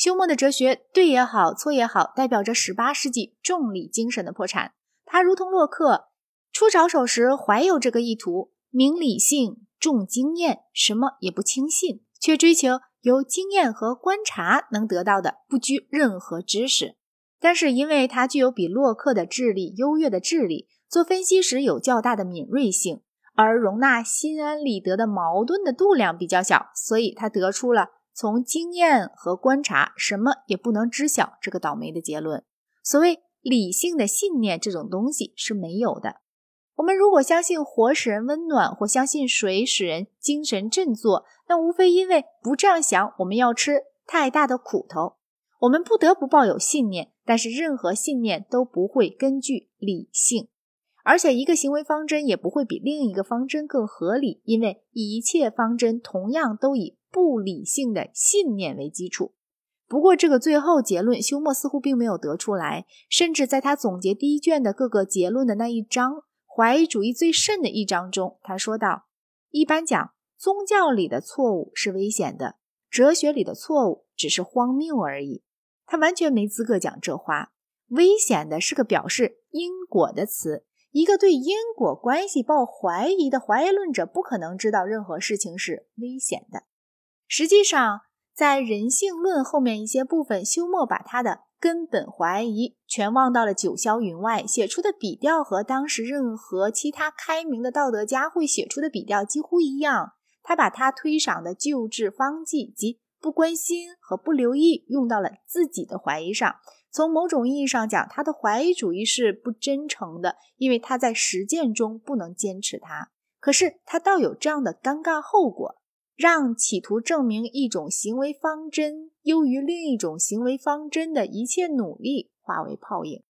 休谟的哲学对也好，错也好，代表着十八世纪重理精神的破产。他如同洛克，初着手时怀有这个意图，明理性，重经验，什么也不轻信，却追求由经验和观察能得到的，不拘任何知识。但是，因为他具有比洛克的智力优越的智力，做分析时有较大的敏锐性，而容纳心安理得的矛盾的度量比较小，所以他得出了。从经验和观察，什么也不能知晓这个倒霉的结论。所谓理性的信念，这种东西是没有的。我们如果相信火使人温暖，或相信水使人精神振作，那无非因为不这样想，我们要吃太大的苦头。我们不得不抱有信念，但是任何信念都不会根据理性，而且一个行为方针也不会比另一个方针更合理，因为一切方针同样都以。不理性的信念为基础。不过，这个最后结论，休谟似乎并没有得出来。甚至在他总结第一卷的各个结论的那一章——怀疑主义最甚的一章中，他说道：“一般讲，宗教里的错误是危险的，哲学里的错误只是荒谬而已。”他完全没资格讲这话。危险的是个表示因果的词。一个对因果关系抱怀疑的怀疑论者，不可能知道任何事情是危险的。实际上，在人性论后面一些部分，休谟把他的根本怀疑全忘到了九霄云外，写出的笔调和当时任何其他开明的道德家会写出的笔调几乎一样。他把他推赏的旧制方剂及不关心和不留意用到了自己的怀疑上。从某种意义上讲，他的怀疑主义是不真诚的，因为他在实践中不能坚持它。可是他倒有这样的尴尬后果。让企图证明一种行为方针优于另一种行为方针的一切努力化为泡影，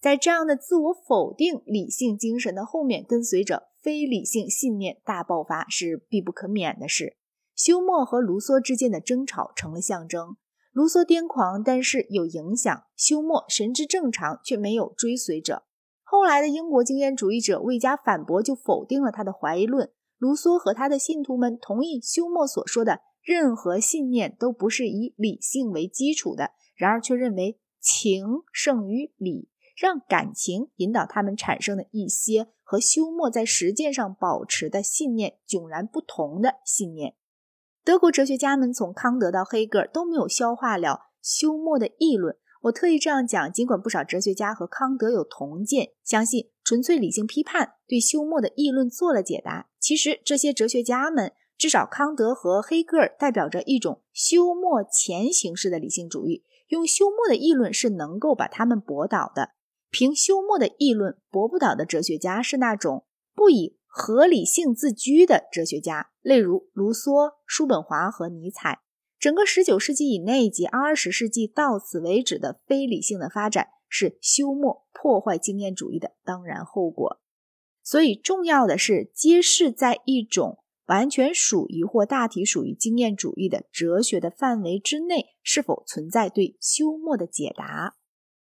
在这样的自我否定理性精神的后面，跟随着非理性信念大爆发是必不可免的事。休谟和卢梭之间的争吵成了象征。卢梭癫狂，但是有影响；休谟神志正常，却没有追随者。后来的英国经验主义者未加反驳就否定了他的怀疑论。卢梭和他的信徒们同意休谟所说的任何信念都不是以理性为基础的，然而却认为情胜于理，让感情引导他们产生的一些和休谟在实践上保持的信念迥然不同的信念。德国哲学家们从康德到黑格尔都没有消化了休谟的议论。我特意这样讲，尽管不少哲学家和康德有同见，相信纯粹理性批判对休谟的议论做了解答。其实这些哲学家们，至少康德和黑格尔，代表着一种休谟前形式的理性主义。用休谟的议论是能够把他们驳倒的。凭休谟的议论驳不倒的哲学家是那种不以合理性自居的哲学家，例如卢梭、叔本华和尼采。整个十九世纪以内及二十世纪到此为止的非理性的发展，是休谟破坏经验主义的当然后果。所以，重要的是揭示在一种完全属于或大体属于经验主义的哲学的范围之内，是否存在对休谟的解答。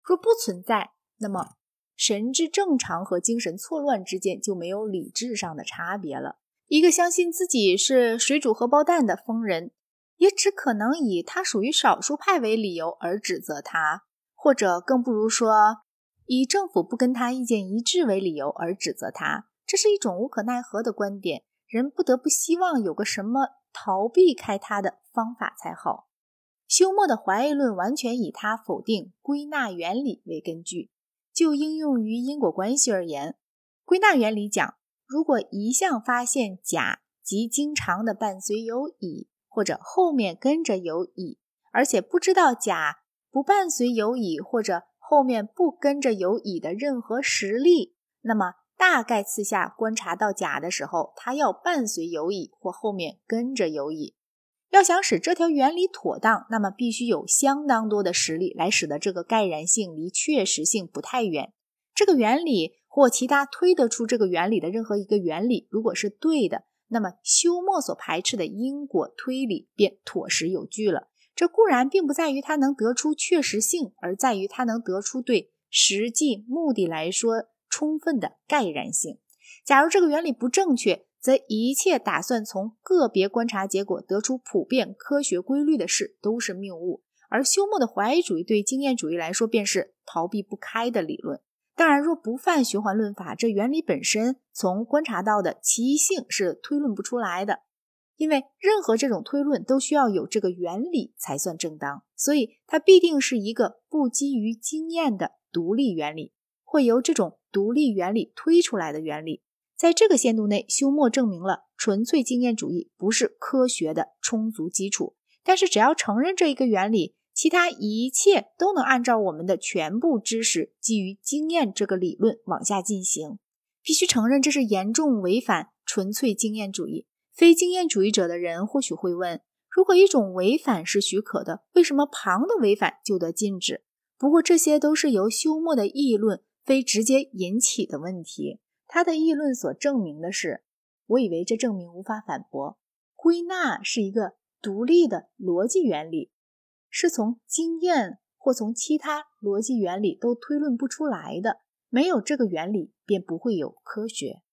若不存在，那么神志正常和精神错乱之间就没有理智上的差别了。一个相信自己是水煮荷包蛋的疯人。也只可能以他属于少数派为理由而指责他，或者更不如说，以政府不跟他意见一致为理由而指责他。这是一种无可奈何的观点，人不得不希望有个什么逃避开他的方法才好。休谟的怀疑论完全以他否定归纳原理为根据。就应用于因果关系而言，归纳原理讲，如果一项发现甲即经常的伴随有乙。或者后面跟着有乙，而且不知道甲不伴随有乙，或者后面不跟着有乙的任何实例，那么大概次下观察到甲的时候，它要伴随有乙或后面跟着有乙。要想使这条原理妥当，那么必须有相当多的实例来使得这个概然性离确实性不太远。这个原理或其他推得出这个原理的任何一个原理，如果是对的。那么休谟所排斥的因果推理便妥实有据了。这固然并不在于它能得出确实性，而在于它能得出对实际目的来说充分的概然性。假如这个原理不正确，则一切打算从个别观察结果得出普遍科学规律的事都是谬误。而休谟的怀疑主义对经验主义来说便是逃避不开的理论。当然，若不犯循环论法，这原理本身从观察到的奇异性是推论不出来的，因为任何这种推论都需要有这个原理才算正当，所以它必定是一个不基于经验的独立原理，会由这种独立原理推出来的原理。在这个限度内，休谟证明了纯粹经验主义不是科学的充足基础。但是，只要承认这一个原理，其他一切都能按照我们的全部知识，基于经验这个理论往下进行。必须承认，这是严重违反纯粹经验主义。非经验主义者的人或许会问：如果一种违反是许可的，为什么旁的违反就得禁止？不过，这些都是由休谟的议论非直接引起的问题。他的议论所证明的是，我以为这证明无法反驳。归纳是一个。独立的逻辑原理是从经验或从其他逻辑原理都推论不出来的，没有这个原理，便不会有科学。